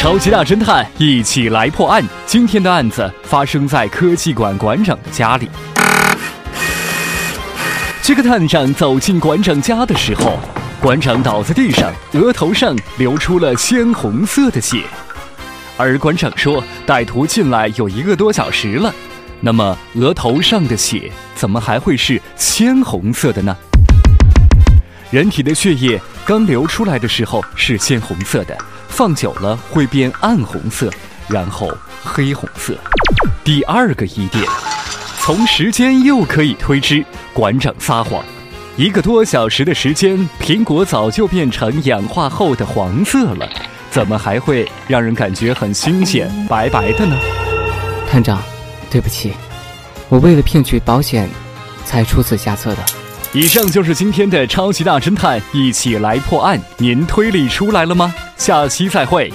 超级大侦探一起来破案。今天的案子发生在科技馆馆长的家里。这个探长走进馆长家的时候，馆长倒在地上，额头上流出了鲜红色的血。而馆长说，歹徒进来有一个多小时了。那么，额头上的血怎么还会是鲜红色的呢？人体的血液刚流出来的时候是鲜红色的。放久了会变暗红色，然后黑红色。第二个疑点，从时间又可以推知馆长撒谎。一个多小时的时间，苹果早就变成氧化后的黄色了，怎么还会让人感觉很新鲜、白白的呢？探长，对不起，我为了骗取保险，才出此下策的。以上就是今天的超级大侦探，一起来破案。您推理出来了吗？下期再会。